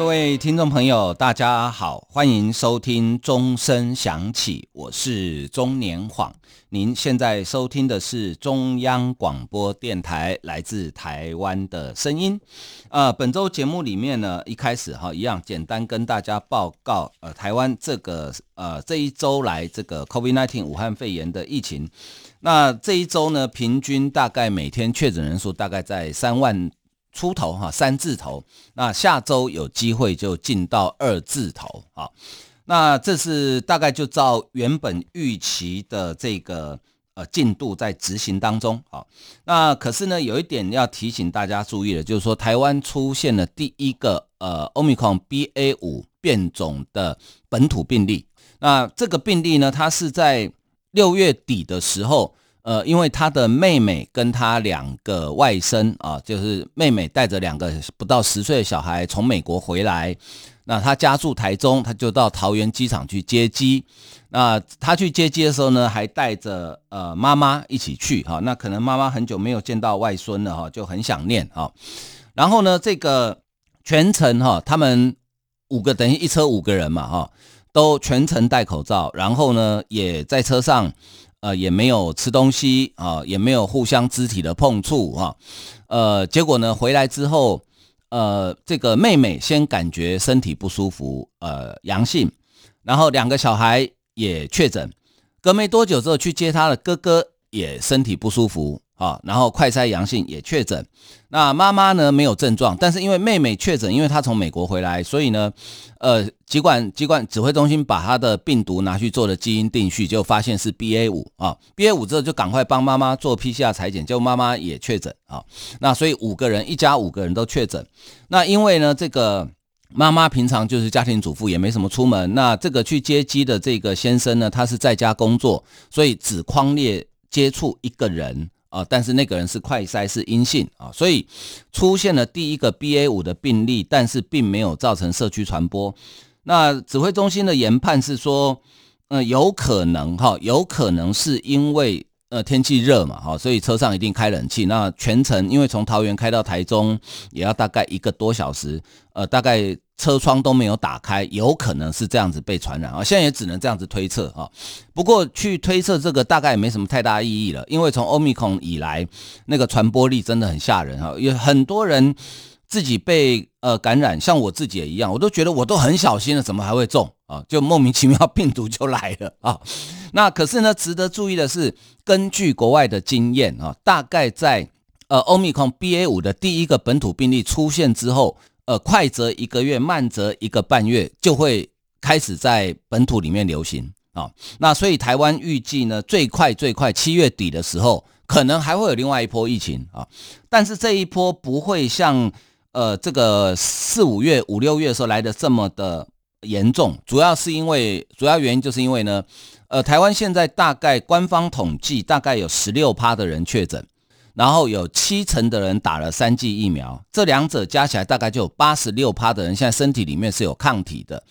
各位听众朋友，大家好，欢迎收听钟声响起，我是中年晃。您现在收听的是中央广播电台来自台湾的声音。呃，本周节目里面呢，一开始哈一样简单跟大家报告，呃，台湾这个呃这一周来这个 COVID-19 武汉肺炎的疫情。那这一周呢，平均大概每天确诊人数大概在三万出头哈，三字头。那下周有机会就进到二字头啊。那这是大概就照原本预期的这个呃进度在执行当中啊。那可是呢，有一点要提醒大家注意的，就是说台湾出现了第一个呃 Omicron BA 五变种的本土病例。那这个病例呢，它是在六月底的时候，呃，因为他的妹妹跟他两个外甥啊，就是妹妹带着两个不到十岁的小孩从美国回来。那他家住台中，他就到桃园机场去接机。那他去接机的时候呢，还带着呃妈妈一起去哈。那可能妈妈很久没有见到外孙了哈，就很想念哈。然后呢，这个全程哈，他们五个等于一车五个人嘛哈，都全程戴口罩。然后呢，也在车上呃也没有吃东西啊，也没有互相肢体的碰触啊。呃，结果呢，回来之后。呃，这个妹妹先感觉身体不舒服，呃，阳性，然后两个小孩也确诊，隔没多久之后去接他的哥哥也身体不舒服。啊，然后快筛阳性也确诊，那妈妈呢没有症状，但是因为妹妹确诊，因为她从美国回来，所以呢，呃，疾管疾管指挥中心把她的病毒拿去做了基因定序，就发现是 BA 五啊，BA 五之后就赶快帮妈妈做 PCR 裁检，结果妈妈也确诊啊，那所以五个人一家五个人都确诊，那因为呢这个妈妈平常就是家庭主妇，也没什么出门，那这个去接机的这个先生呢，他是在家工作，所以只匡列接触一个人。啊，但是那个人是快筛是阴性啊，所以出现了第一个 BA 五的病例，但是并没有造成社区传播。那指挥中心的研判是说，呃，有可能哈，有可能是因为呃天气热嘛，哈，所以车上一定开冷气。那全程因为从桃园开到台中也要大概一个多小时，呃，大概。车窗都没有打开，有可能是这样子被传染啊！现在也只能这样子推测啊。不过去推测这个大概也没什么太大意义了，因为从欧米孔以来，那个传播力真的很吓人啊！有很多人自己被呃感染，像我自己也一样，我都觉得我都很小心了，怎么还会中啊？就莫名其妙病毒就来了啊！那可是呢，值得注意的是，根据国外的经验啊，大概在呃欧米孔 BA 五的第一个本土病例出现之后。呃，快则一个月，慢则一个半月，就会开始在本土里面流行啊、那所以台湾预计呢，最快最快七月底的时候，可能还会有另外一波疫情啊、但是这一波不会像呃这个四五月、五六月的时候来的这么的严重，主要是因为主要原因就是因为呢，呃，台湾现在大概官方统计大概有十六趴的人确诊。然后有七成的人打了三剂疫苗，这两者加起来大概就有八十六趴的人现在身体里面是有抗体的。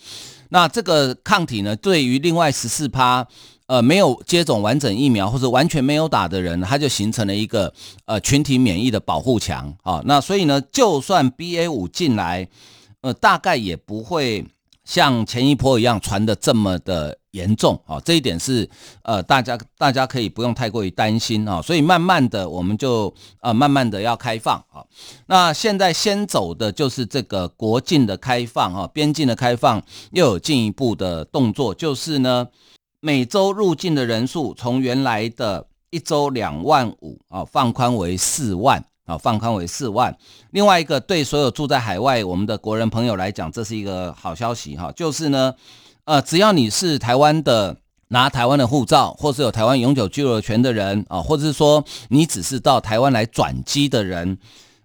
那这个抗体呢，对于另外十四趴，呃，没有接种完整疫苗或者完全没有打的人，它就形成了一个呃群体免疫的保护墙啊。那所以呢，就算 BA 五进来，呃，大概也不会像前一波一样传得这么的。严重啊，这一点是呃，大家大家可以不用太过于担心啊，所以慢慢的我们就呃慢慢的要开放啊。那现在先走的就是这个国境的开放啊，边境的开放又有进一步的动作，就是呢每周入境的人数从原来的一周两万五啊放宽为四万啊，放宽为四万。另外一个对所有住在海外我们的国人朋友来讲，这是一个好消息哈，就是呢。呃，只要你是台湾的，拿台湾的护照，或是有台湾永久居留权的人啊，或者是说你只是到台湾来转机的人，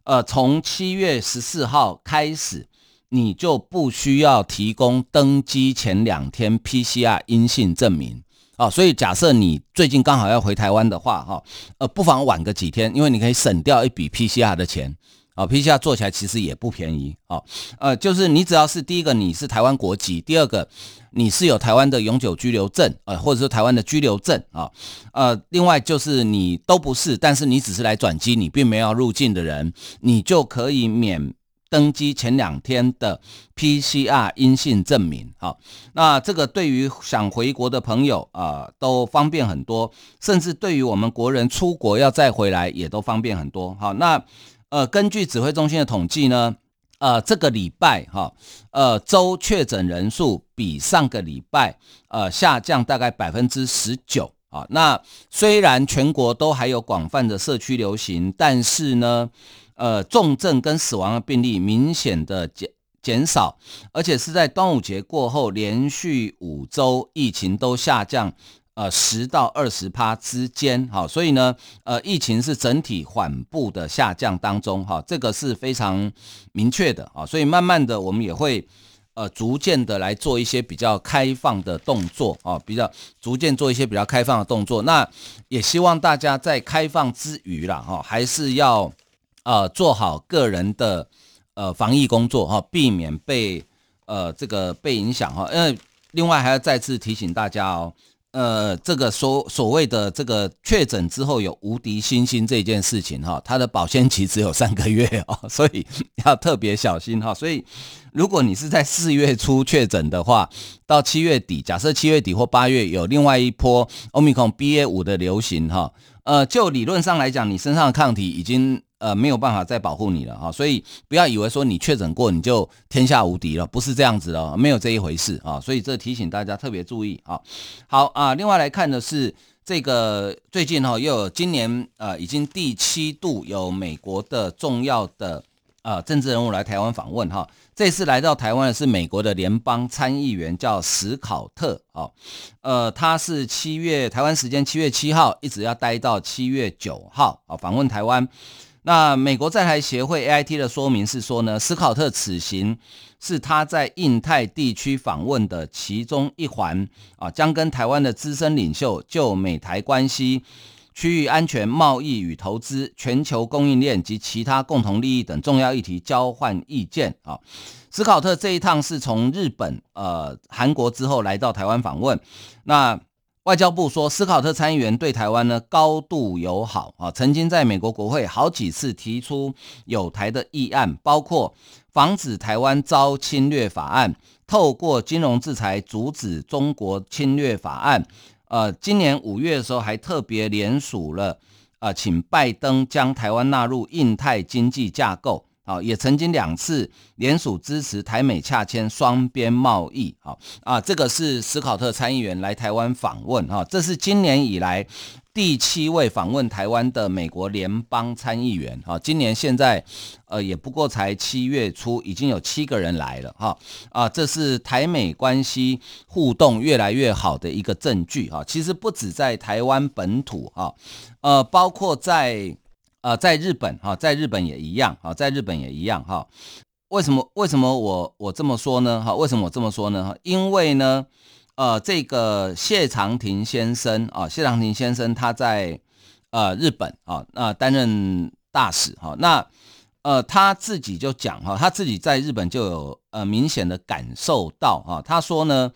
呃，从七月十四号开始，你就不需要提供登机前两天 PCR 阴性证明啊，所以假设你最近刚好要回台湾的话，哈，呃，不妨晚个几天，因为你可以省掉一笔 PCR 的钱，啊，PCR 做起来其实也不便宜，啊，呃，就是你只要是第一个你是台湾国籍，第二个你是有台湾的永久居留证，呃，或者是台湾的居留证，啊，呃，另外就是你都不是，但是你只是来转机，你并没有入境的人，你就可以免。登机前两天的 PCR 阴性证明，好，那这个对于想回国的朋友啊、都方便很多，甚至对于我们国人出国要再回来，也都方便很多。好，那呃，根据指挥中心的统计呢，呃，这个礼拜哈，呃，周确诊人数比上个礼拜呃下降大概百分之十九啊。那虽然全国都还有广泛的社区流行，但是呢。呃，重症跟死亡的病例明显的减减少，而且是在端午节过后连续五周疫情都下降，呃，十到二十趴之间，好，所以呢，呃，疫情是整体缓步的下降当中，哈，这个是非常明确的啊，所以慢慢的我们也会呃逐渐的来做一些比较开放的动作啊，比较逐渐做一些比较开放的动作，那也希望大家在开放之余啦，哈，还是要。呃，做好个人的呃防疫工作哈，避免被呃这个被影响哈。因为另外还要再次提醒大家哦，呃，这个所所谓的这个确诊之后有无敌星星这件事情哈，它的保鲜期只有三个月哦，所以要特别小心哈。所以如果你是在四月初确诊的话，到七月底，假设七月底或八月有另外一波 Omicron BA 五的流行哈，呃，就理论上来讲，你身上的抗体已经。呃，没有办法再保护你了哈，所以不要以为说你确诊过你就天下无敌了，不是这样子的，没有这一回事啊，所以这提醒大家特别注意啊。好啊，另外来看的是这个最近哈又有今年呃已经第七度有美国的重要的呃政治人物来台湾访问哈，这次来到台湾的是美国的联邦参议员叫史考特啊，呃他是七月台湾时间七月七号一直要待到七月九号啊访问台湾。那美国在台协会 AIT 的说明是说呢，斯考特此行是他在印太地区访问的其中一环啊，将跟台湾的资深领袖就美台关系、区域安全、贸易与投资、全球供应链及其他共同利益等重要议题交换意见啊。斯考特这一趟是从日本、呃韩国之后来到台湾访问，那。外交部说，斯考特参议员对台湾呢高度友好啊，曾经在美国国会好几次提出有台的议案，包括防止台湾遭侵略法案、透过金融制裁阻止中国侵略法案。呃，今年五月的时候还特别联署了，呃，请拜登将台湾纳入印太经济架构。啊，也曾经两次联署支持台美洽签双边贸易。啊啊，这个是斯考特参议员来台湾访问。哈，这是今年以来第七位访问台湾的美国联邦参议员。哈，今年现在呃也不过才七月初，已经有七个人来了。哈啊，这是台美关系互动越来越好的一个证据。哈，其实不止在台湾本土。哈，呃，包括在。呃，在日本哈，在日本也一样哈，在日本也一样哈。为什么为什么我我这么说呢？哈，为什么我这么说呢？因为呢，呃，这个谢长廷先生啊，谢长廷先生他在呃日本啊，那担任大使哈，那呃他自己就讲哈，他自己在日本就有呃明显的感受到哈，他说呢，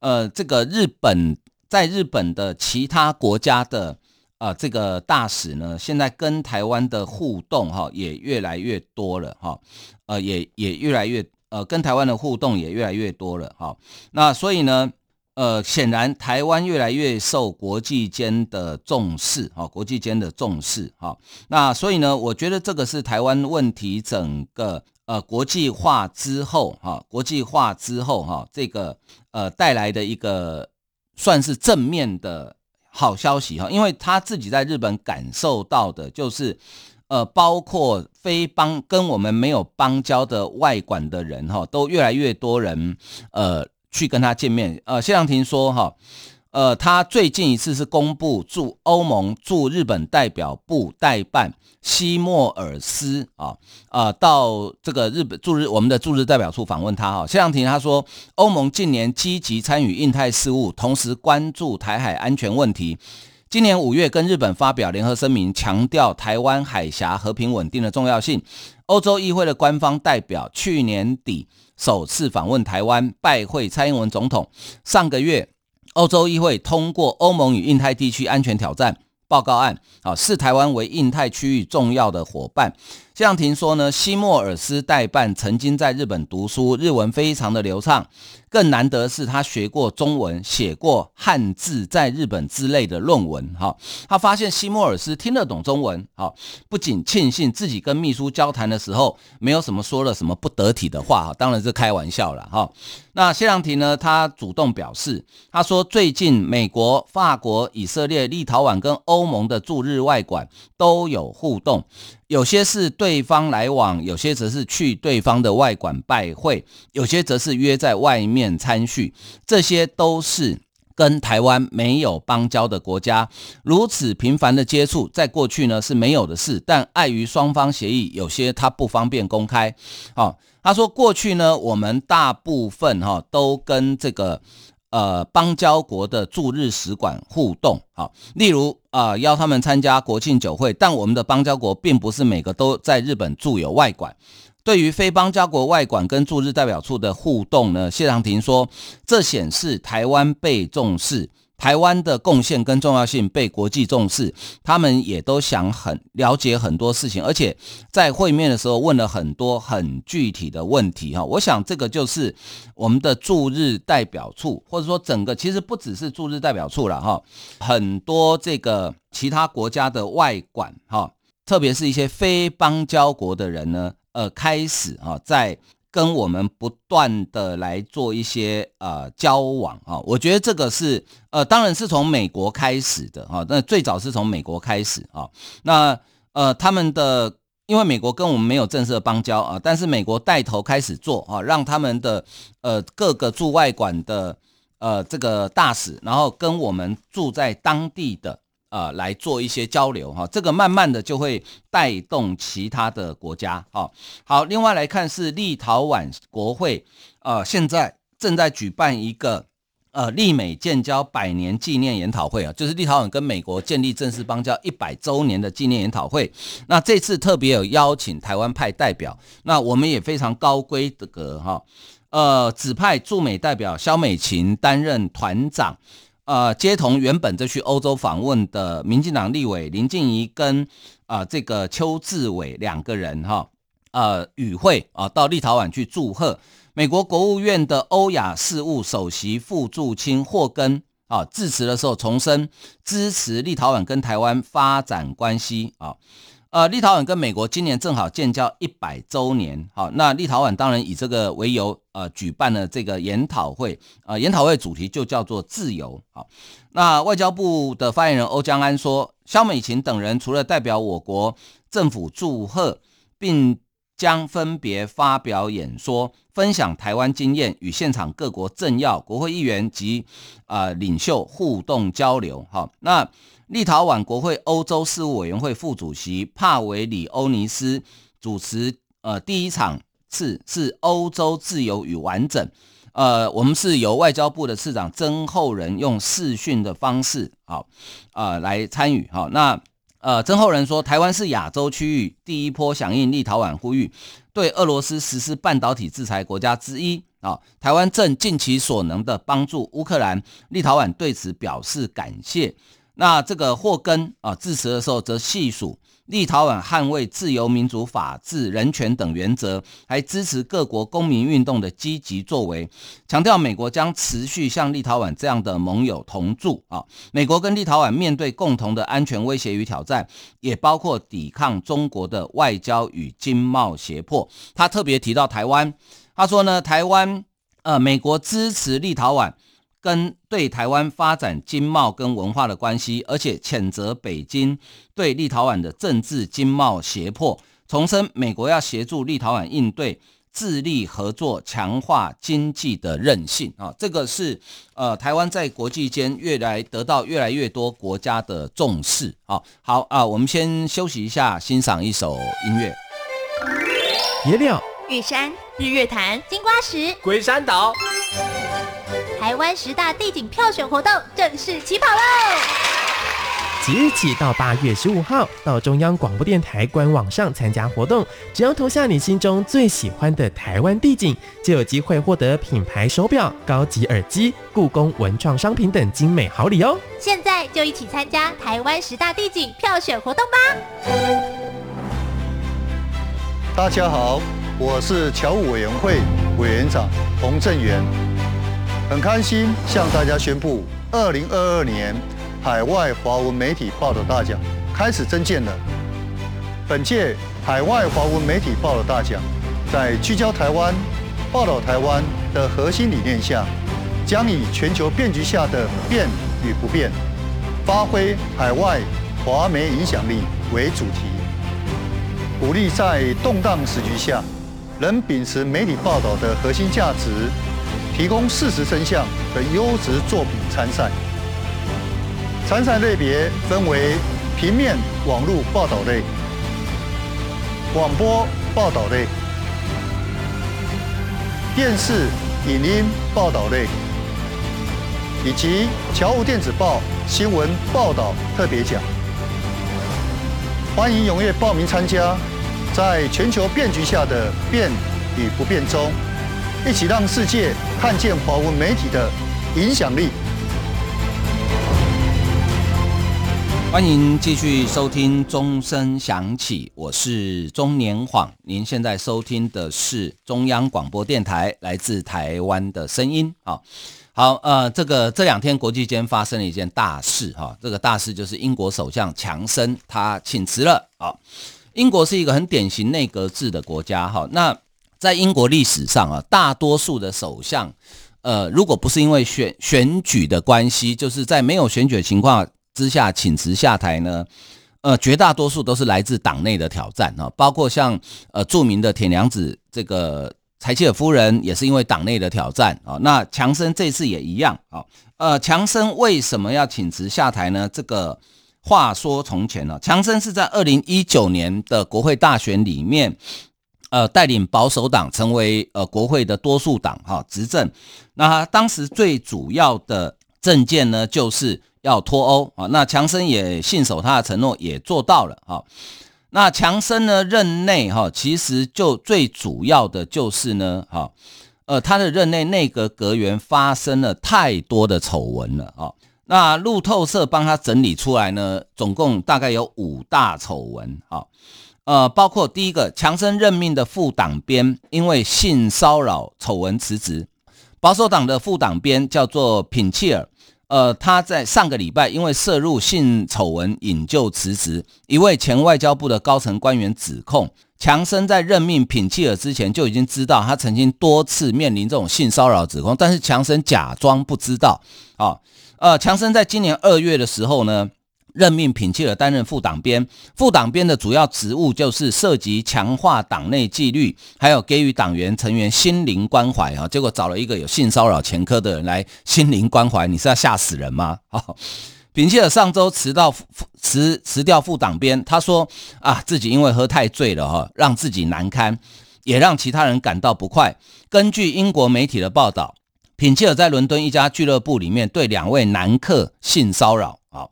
呃，这个日本在日本的其他国家的。啊、呃，这个大使呢，现在跟台湾的互动哈也越来越多了哈，呃，也也越来越呃，跟台湾的互动也越来越多了哈。那所以呢，呃，显然台湾越来越受国际间的重视哈，国际间的重视哈。那所以呢，我觉得这个是台湾问题整个呃国际化之后哈，国际化之后哈，这个呃带来的一个算是正面的。好消息哈，因为他自己在日本感受到的就是，呃，包括非邦跟我们没有邦交的外管的人哈，都越来越多人呃去跟他见面。呃，谢长廷说哈，呃，他最近一次是公布驻欧盟驻日本代表部代办西莫尔斯啊，呃，到这个日本驻日我们的驻日代表处访问他哈。谢长廷他说，欧盟近年积极参与印太事务，同时关注台海安全问题。今年五月跟日本发表联合声明，强调台湾海峡和平稳定的重要性。欧洲议会的官方代表去年底首次访问台湾，拜会蔡英文总统。上个月。欧洲议会通过《欧盟与印太地区安全挑战报告案》，啊，视台湾为印太区域重要的伙伴。谢长廷说呢，西莫尔斯代办曾经在日本读书，日文非常的流畅。更难得是他学过中文，写过汉字在日本之类的论文。哈，他发现西莫尔斯听得懂中文。哈，不仅庆幸自己跟秘书交谈的时候没有什么说了什么不得体的话。哈，当然是开玩笑了。哈，那谢良廷呢？他主动表示，他说最近美国、法国、以色列、立陶宛跟欧盟的驻日外馆都有互动。有些是对方来往，有些则是去对方的外馆拜会，有些则是约在外面参叙，这些都是跟台湾没有邦交的国家，如此频繁的接触，在过去呢是没有的事，但碍于双方协议，有些他不方便公开。好，他说过去呢，我们大部分哈都跟这个。呃，邦交国的驻日使馆互动，好，例如啊、邀他们参加国庆酒会，但我们的邦交国并不是每个都在日本驻有外馆。对于非邦交国外馆跟驻日代表处的互动呢，谢长廷说，这显示台湾被重视。台湾的贡献跟重要性被国际重视，他们也都想很了解很多事情，而且在会面的时候问了很多很具体的问题哈。我想这个就是我们的驻日代表处，或者说整个其实不只是驻日代表处了哈，很多这个其他国家的外馆哈，特别是一些非邦交国的人呢，呃，开始啊在。跟我们不断的来做一些呃交往啊，我觉得这个是呃，当然是从美国开始的哈，那最早是从美国开始啊，那呃他们的因为美国跟我们没有正式的邦交啊，但是美国带头开始做啊，让他们的呃各个驻外馆的呃这个大使，然后跟我们住在当地的。呃，来做一些交流哈，这个慢慢的就会带动其他的国家哈。好，另外来看是立陶宛国会，呃，现在正在举办一个呃立美建交百年纪念研讨会啊，就是立陶宛跟美国建立正式邦交一百周年的纪念研讨会。那这次特别有邀请台湾派代表，那我们也非常高规格哈，呃，指派驻美代表肖美琴担任团长。呃，接同原本就去欧洲访问的民进党立委林静怡跟啊、呃、这个邱志伟两个人哈，呃与会啊到立陶宛去祝贺。美国国务院的欧亚事务首席副助卿霍根啊致辞的时候重申支持立陶宛跟台湾发展关系啊。呃，立陶宛跟美国今年正好建交一百周年，好，那立陶宛当然以这个为由，呃，举办了这个研讨会，呃，研讨会主题就叫做自由，好，那外交部的发言人欧江安说，萧美琴等人除了代表我国政府祝贺，并将分别发表演说，分享台湾经验，与现场各国政要、国会议员及啊、领袖互动交流，好，那。立陶宛国会欧洲事务委员会副主席帕维里欧尼斯主持，呃，第一场次是欧洲自由与完整，呃，我们是由外交部的次长曾厚仁用视讯的方式，好，呃，来参与，好，那，呃，曾厚仁说，台湾是亚洲区域第一波响应立陶宛呼吁，对俄罗斯实施半导体制裁国家之一，啊，台湾正尽其所能的帮助乌克兰，立陶宛对此表示感谢。那这个霍根啊致辞的时候，则细数立陶宛捍卫自由、民主、法治、人权等原则，还支持各国公民运动的积极作为，强调美国将持续向立陶宛这样的盟友同住啊。美国跟立陶宛面对共同的安全威胁与挑战，也包括抵抗中国的外交与经贸胁迫。他特别提到台湾，他说呢，台湾呃，美国支持立陶宛。跟对台湾发展经贸跟文化的关系，而且谴责北京对立陶宛的政治经贸胁迫，重申美国要协助立陶宛应对致力合作，强化经济的韧性啊，这个是呃台湾在国际间越来得到越来越多国家的重视啊。好啊，我们先休息一下，欣赏一首音乐。野鸟、玉山、日月潭、金瓜石、龟山岛，台湾十大地景票选活动正式起跑喽！即日起到八月十五号，到中央广播电台官网上参加活动，只要投下你心中最喜欢的台湾地景，就有机会获得品牌手表、高级耳机、故宫文创商品等精美好礼哦！现在就一起参加台湾十大地景票选活动吧！大家好，我是侨务委员会委员长洪正元，很开心向大家宣布，二零二二年。海外华文媒体报道大奖开始征件了。本届海外华文媒体报道大奖，在聚焦台湾、报道台湾的核心理念下，将以全球变局下的变与不变，发挥海外华媒影响力为主题，鼓励在动荡时局下，仍秉持媒体报道的核心价值，提供事实真相的优质作品参赛。参赛类别分为平面、网络报道类、广播报道类、电视、影音报道类，以及侨务电子报新闻报道特别奖。欢迎踊跃报名参加，在全球变局下的变与不变中，一起让世界看见华文媒体的影响力。欢迎继续收听钟声响起，我是钟年晃。您现在收听的是中央广播电台来自台湾的声音。好，好，呃，这个这两天国际间发生了一件大事哈，这个大事就是英国首相强生他请辞了。好，英国是一个很典型内阁制的国家哈。那在英国历史上啊，大多数的首相，呃，如果不是因为选选举的关系，就是在没有选举的情况之下请辞下台呢，呃，绝大多数都是来自党内的挑战啊，包括像呃著名的铁娘子这个柴契尔夫人也是因为党内的挑战啊。那强生这次也一样啊。呃，强生为什么要请辞下台呢？这个话说从前呢，强生是在二零一九年的国会大选里面，呃，带领保守党成为呃国会的多数党哈执政。那当时最主要的政见呢，就是。要脱欧啊，那强生也信守他的承诺，也做到了哈。那强生呢任内哈，其实就最主要的就是呢哈，呃，他的任内内阁阁员发生了太多的丑闻了啊。那路透社帮他整理出来呢，总共大概有五大丑闻啊，呃，包括第一个，强生任命的副党鞭因为性骚扰丑闻辞职，保守党的副党鞭叫做品切尔。呃，他在上个礼拜因为涉入性丑闻引咎辞职。一位前外交部的高层官员指控，强生在任命品契尔之前就已经知道他曾经多次面临这种性骚扰指控，但是强生假装不知道。啊，呃，强生在今年二月的时候呢，任命品契尔担任副党鞭，副党鞭的主要职务就是涉及强化党内纪律，还有给予党员成员心灵关怀啊。结果找了一个有性骚扰前科的人来心灵关怀，你是要吓死人吗？啊，品契尔上周辞到辞辞掉副党鞭，他说啊，自己因为喝太醉了哈，让自己难堪，也让其他人感到不快。根据英国媒体的报道，品契尔在伦敦一家俱乐部里面对两位男客性骚扰啊。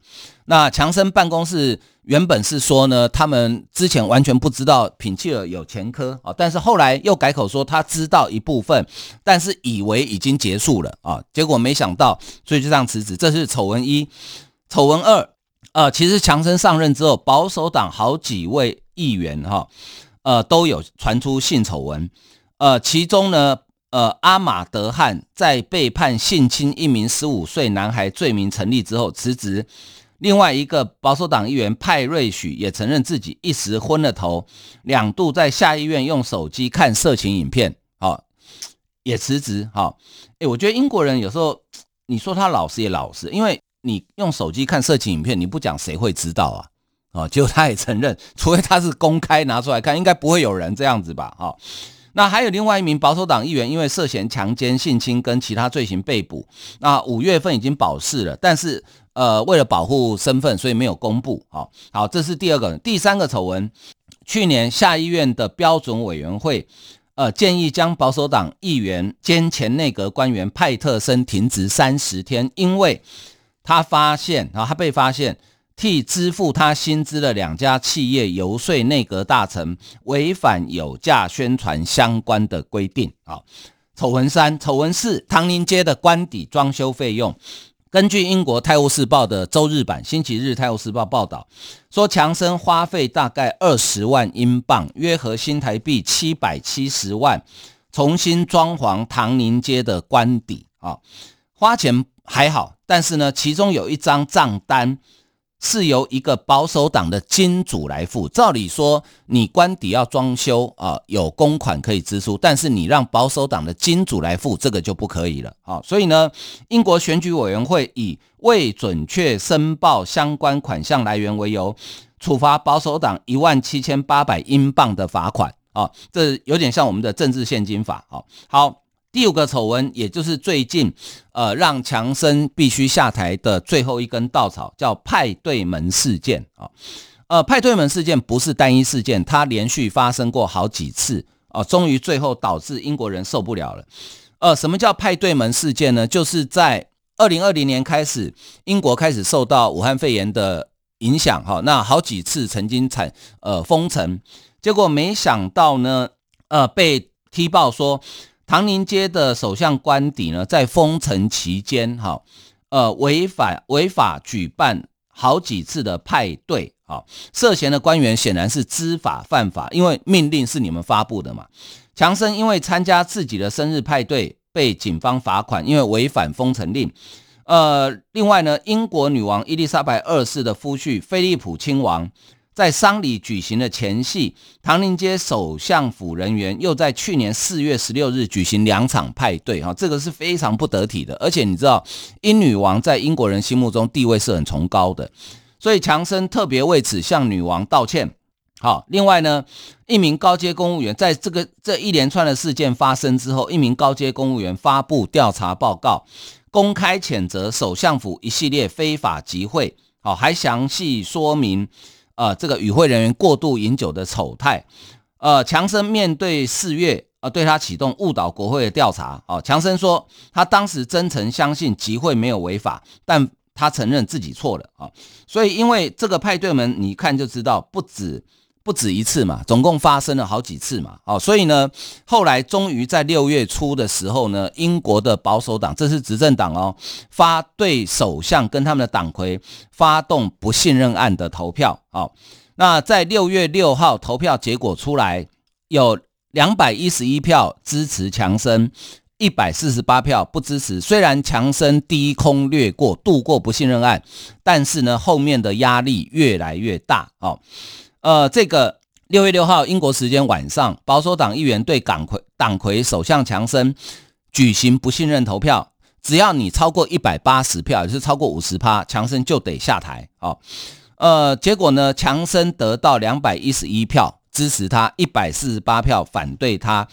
那强生办公室原本是说呢，他们之前完全不知道品契尔有前科啊，但是后来又改口说他知道一部分，但是以为已经结束了啊，结果没想到，所以就这样辞职。这是丑闻一，丑闻二，呃，其实强生上任之后，保守党好几位议员哈，呃，都有传出性丑闻，呃，其中呢，呃，阿马德汉在被判性侵一名十五岁男孩罪名成立之后辞职。另外一个保守党议员派瑞许也承认自己一时昏了头，两度在下议院用手机看色情影片，好，也辞职。好，诶，我觉得英国人有时候，你说他老实也老实，因为你用手机看色情影片，你不讲谁会知道啊？啊，结果他也承认，除非他是公开拿出来看，应该不会有人这样子吧？哈，那还有另外一名保守党议员，因为涉嫌强奸、性侵跟其他罪行被捕。那五月份已经保释了，但是呃，为了保护身份，所以没有公布。好，好，这是第二个。第三个丑闻，去年下议院的标准委员会，呃，建议将保守党议员兼前内阁官员派特森停职三十天，因为他发现，然后他被发现。替支付他薪资的两家企业游说内阁大臣，违反有价宣传相关的规定。啊，丑闻三、丑闻四，唐宁街的官邸装修费用。根据英国《泰晤士报》的周日版《星期日泰晤士报》报道，说强生花费大概二十万英镑，约合新台币七百七十万，重新装潢唐宁街的官邸。啊，花钱还好，但是呢，其中有一张账单。是由一个保守党的金主来付。照理说，你官邸要装修啊，有公款可以支出，但是你让保守党的金主来付，这个就不可以了啊。所以呢，英国选举委员会以未准确申报相关款项来源为由，处罚保守党一万七千八百英镑的罚款啊。这有点像我们的政治献金法啊。好。第五个丑闻，也就是最近，呃，让强生必须下台的最后一根稻草，叫派对门事件啊。呃，派对门事件不是单一事件，它连续发生过好几次啊，终于最后导致英国人受不了了。呃，什么叫派对门事件呢？就是在二零二零年开始，英国开始受到武汉肺炎的影响，哈，那好几次曾经产呃封城，结果没想到呢，呃，被踢爆说。唐宁街的首相官邸呢，在封城期间，哈，呃，违反违法举办好几次的派对，啊，涉嫌的官员显然是知法犯法，因为命令是你们发布的嘛。强生因为参加自己的生日派对被警方罚款，因为违反封城令。呃，另外呢，英国女王伊丽莎白二世的夫婿菲利普亲王。在丧礼举行的前夕，唐宁街首相府人员又在去年四月十六日举行两场派对，哈，这个是非常不得体的。而且你知道，英女王在英国人心目中地位是很崇高的，所以强生特别为此向女王道歉。好，另外呢，一名高阶公务员在这个这一连串的事件发生之后，一名高阶公务员发布调查报告，公开谴责首相府一系列非法集会，好，还详细说明。呃，这个与会人员过度饮酒的丑态，呃，强生面对四月，呃，对他启动误导国会的调查。哦、呃，强生说他当时真诚相信集会没有违法，但他承认自己错了啊、呃。所以因为这个派对门，你看就知道不止。不止一次嘛，总共发生了好几次嘛，哦，所以呢，后来终于在六月初的时候呢，英国的保守党，这是执政党哦，发对首相跟他们的党魁发动不信任案的投票，哦，那在六月六号投票结果出来，有两百一十一票支持强生，一百四十八票不支持。虽然强生低空掠过度过不信任案，但是呢，后面的压力越来越大，哦。呃，这个六月六号英国时间晚上，保守党议员对党魁党魁首相强生举行不信任投票，只要你超过一百八十票，也是超过五十趴，强生就得下台。哦，呃，结果呢，强生得到两百一十一票支持他，一百四十八票反对他。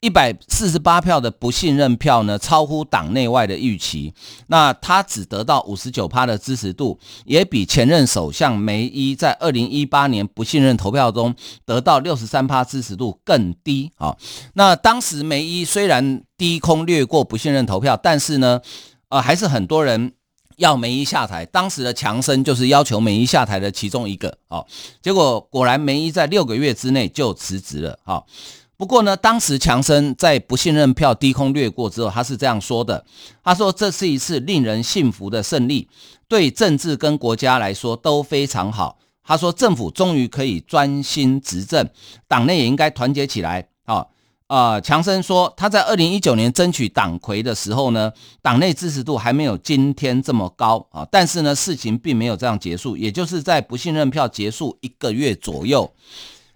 一百四十八票的不信任票呢，超乎党内外的预期。那他只得到五十九趴的支持度，也比前任首相梅伊在二零一八年不信任投票中得到六十三趴支持度更低啊。那当时梅伊虽然低空掠过不信任投票，但是呢，呃，还是很多人要梅伊下台。当时的强生就是要求梅伊下台的其中一个啊。结果果然梅伊在六个月之内就辞职了啊。不过呢，当时强森在不信任票低空掠过之后，他是这样说的：“他说这是一次令人信服的胜利，对政治跟国家来说都非常好。”他说政府终于可以专心执政，党内也应该团结起来。啊，呃，强生说他在二零一九年争取党魁的时候呢，党内支持度还没有今天这么高啊。但是呢，事情并没有这样结束，也就是在不信任票结束一个月左右，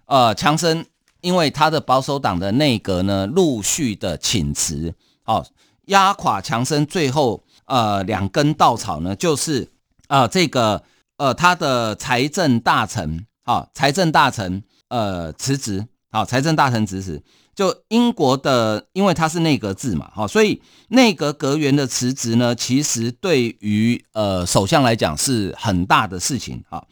呃，强生。因为他的保守党的内阁呢，陆续的请辞，哦，压垮强生最后呃两根稻草呢，就是呃这个呃他的财政大臣，好、哦，财政大臣呃辞职，好、哦，财政大臣辞职，就英国的，因为他是内阁制嘛，哈，所以内阁阁员的辞职呢，其实对于呃首相来讲是很大的事情，哈，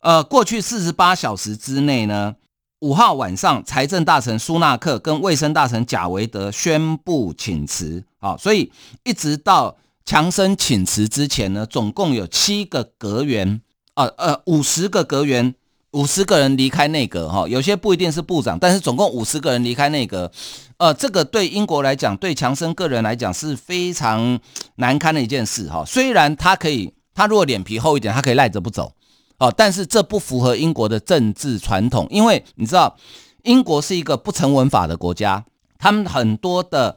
呃，过去四十八小时之内呢，五号晚上，财政大臣苏纳克跟卫生大臣贾维德宣布请辞，啊，所以一直到强生请辞之前呢，总共有七个阁员，呃呃，五十个阁员。五十个人离开内阁，哈，有些不一定是部长，但是总共五十个人离开内阁，呃，这个对英国来讲，对强生个人来讲是非常难堪的一件事，哈。虽然他可以，他如果脸皮厚一点，他可以赖着不走，哦，但是这不符合英国的政治传统，因为你知道，英国是一个不成文法的国家，他们很多的。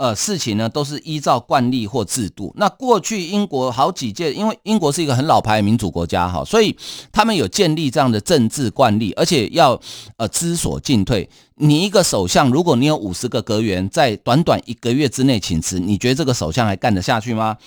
呃，事情呢都是依照惯例或制度。那过去英国好几届，因为英国是一个很老牌民主国家哈，所以他们有建立这样的政治惯例，而且要呃知所进退。你一个首相，如果你有五十个阁员，在短短一个月之内请辞，你觉得这个首相还干得下去吗？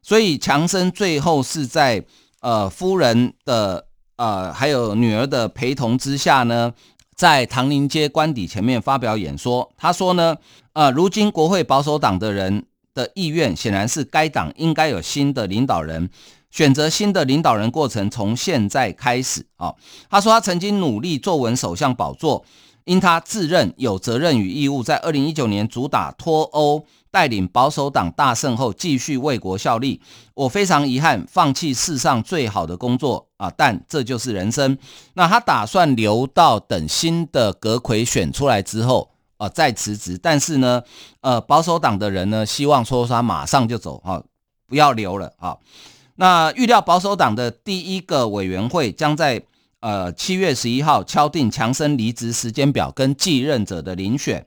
所以强生最后是在呃夫人的呃还有女儿的陪同之下呢。在唐宁街官邸前面发表演说，他说呢，呃，如今国会保守党的人的意愿显然是该党应该有新的领导人，选择新的领导人过程从现在开始啊、哦。他说他曾经努力坐稳首相宝座，因他自认有责任与义务，在二零一九年主打脱欧。带领保守党大胜后，继续为国效力。我非常遗憾放弃世上最好的工作啊，但这就是人生。那他打算留到等新的阁揆选出来之后啊再辞职。但是呢，呃，保守党的人呢希望说他马上就走啊，不要留了啊。那预料保守党的第一个委员会将在呃七月十一号敲定强生离职时间表跟继任者的遴选。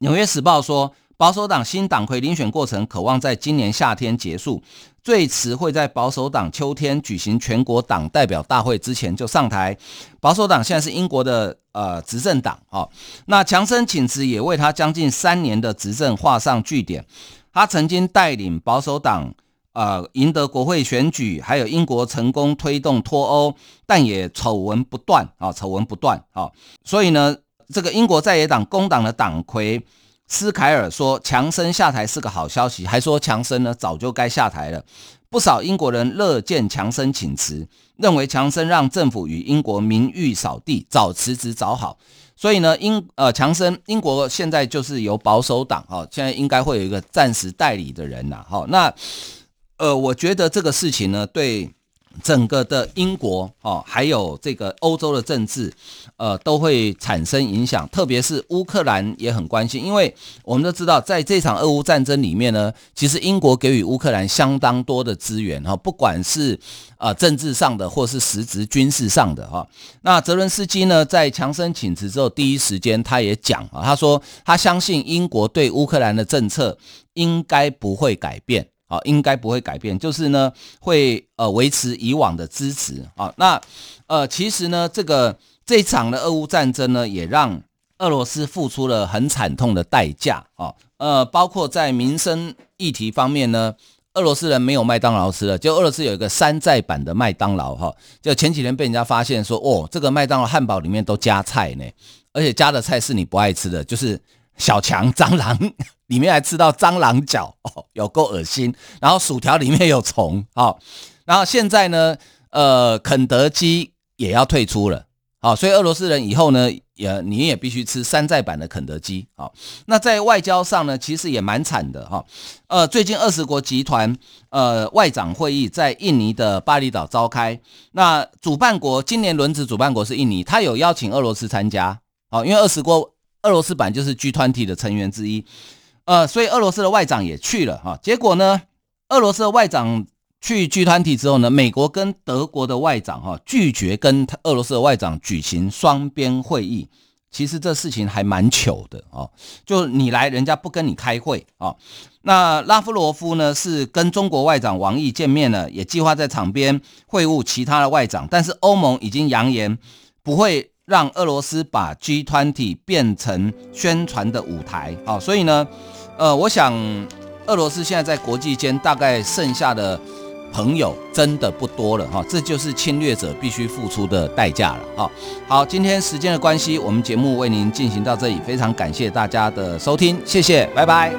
纽约时报说。保守党新党魁遴选过程可望在今年夏天结束，最迟会在保守党秋天举行全国党代表大会之前就上台。保守党现在是英国的呃执政党哦，那强生请辞也为他将近三年的执政画上句点。他曾经带领保守党呃赢得国会选举，还有英国成功推动脱欧，但也丑闻不断啊，丑闻不断啊。所以呢，这个英国在野党工党的党魁。斯凯尔说：“强生下台是个好消息，还说强生呢早就该下台了。不少英国人乐见强生请辞，认为强生让政府与英国名誉扫地，早辞职早好。所以呢，英呃强生英国现在就是由保守党哦，现在应该会有一个暂时代理的人呐。好，那呃，我觉得这个事情呢，对。”整个的英国哦，还有这个欧洲的政治，呃，都会产生影响。特别是乌克兰也很关心，因为我们都知道，在这场俄乌战争里面呢，其实英国给予乌克兰相当多的资源哈，不管是啊政治上的，或是实质军事上的哈。那泽伦斯基呢，在强生请辞之后，第一时间他也讲啊，他说他相信英国对乌克兰的政策应该不会改变。好，应该不会改变，就是呢，会呃维持以往的支持啊。那呃，其实呢，这个这场的俄乌战争呢，也让俄罗斯付出了很惨痛的代价啊。呃，包括在民生议题方面呢，俄罗斯人没有麦当劳吃了，就俄罗斯有一个山寨版的麦当劳哈。就前几天被人家发现说，哦，这个麦当劳汉堡里面都加菜呢，而且加的菜是你不爱吃的，就是。小强蟑螂里面还吃到蟑螂脚，有够恶心。然后薯条里面有虫 哦，然后现在呢，呃，肯德基也要退出了，好，所以俄罗斯人以后呢，也你也必须吃山寨版的肯德基。好，那在外交上呢，其实也蛮惨的哈。呃，最近二十国集团呃外长会议在印尼的巴厘岛召开，那主办国今年轮值主办国是印尼，他有邀请俄罗斯参加，好，因为二十国。俄罗斯版就是 G 团体的成员之一，呃，所以俄罗斯的外长也去了哈。结果呢，俄罗斯的外长去 G20 之后呢，美国跟德国的外长哈拒绝跟俄罗斯的外长举行双边会议。其实这事情还蛮糗的哦，就你来，人家不跟你开会啊。那拉夫罗夫呢是跟中国外长王毅见面了，也计划在场边会晤其他的外长，但是欧盟已经扬言不会。让俄罗斯把 G 团体变成宣传的舞台，好，所以呢，呃，我想俄罗斯现在在国际间大概剩下的朋友真的不多了哈，这就是侵略者必须付出的代价了哈。好，今天时间的关系，我们节目为您进行到这里，非常感谢大家的收听，谢谢，拜拜。